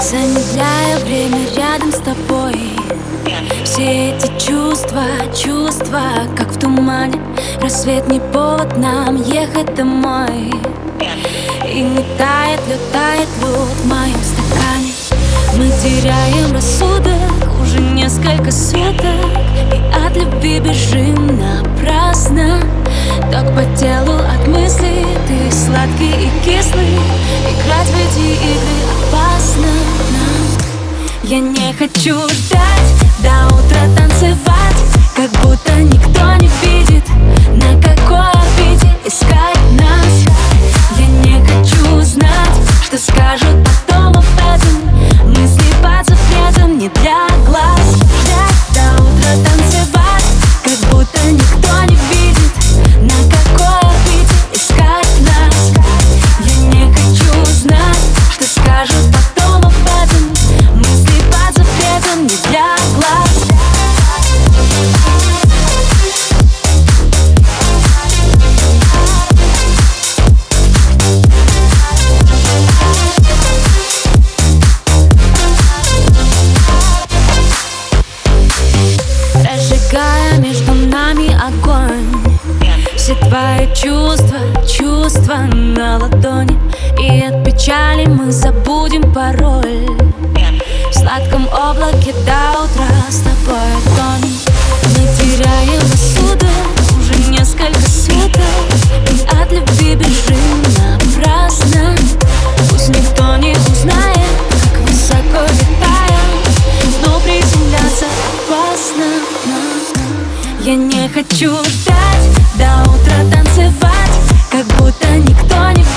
Замедляя время рядом с тобой. Все эти чувства, чувства, как в тумане. Рассвет не повод нам ехать домой. И не тает лед, тает лед в моем стакане. Мы теряем рассудок уже несколько суток. И от любви бежим напрасно. Так по телу от мыслей Ты сладкий и кислый. Играть Я не хочу ждать до утра танцевать Как будто никто не видит На какой орбите искать нас. Я не хочу знать, что скажут огонь. Все твои чувства, чувства на ладони. И от печали мы забудем пароль. В сладком облаке до утра с тобой тонем Я не хочу ждать до утра танцевать Как будто никто не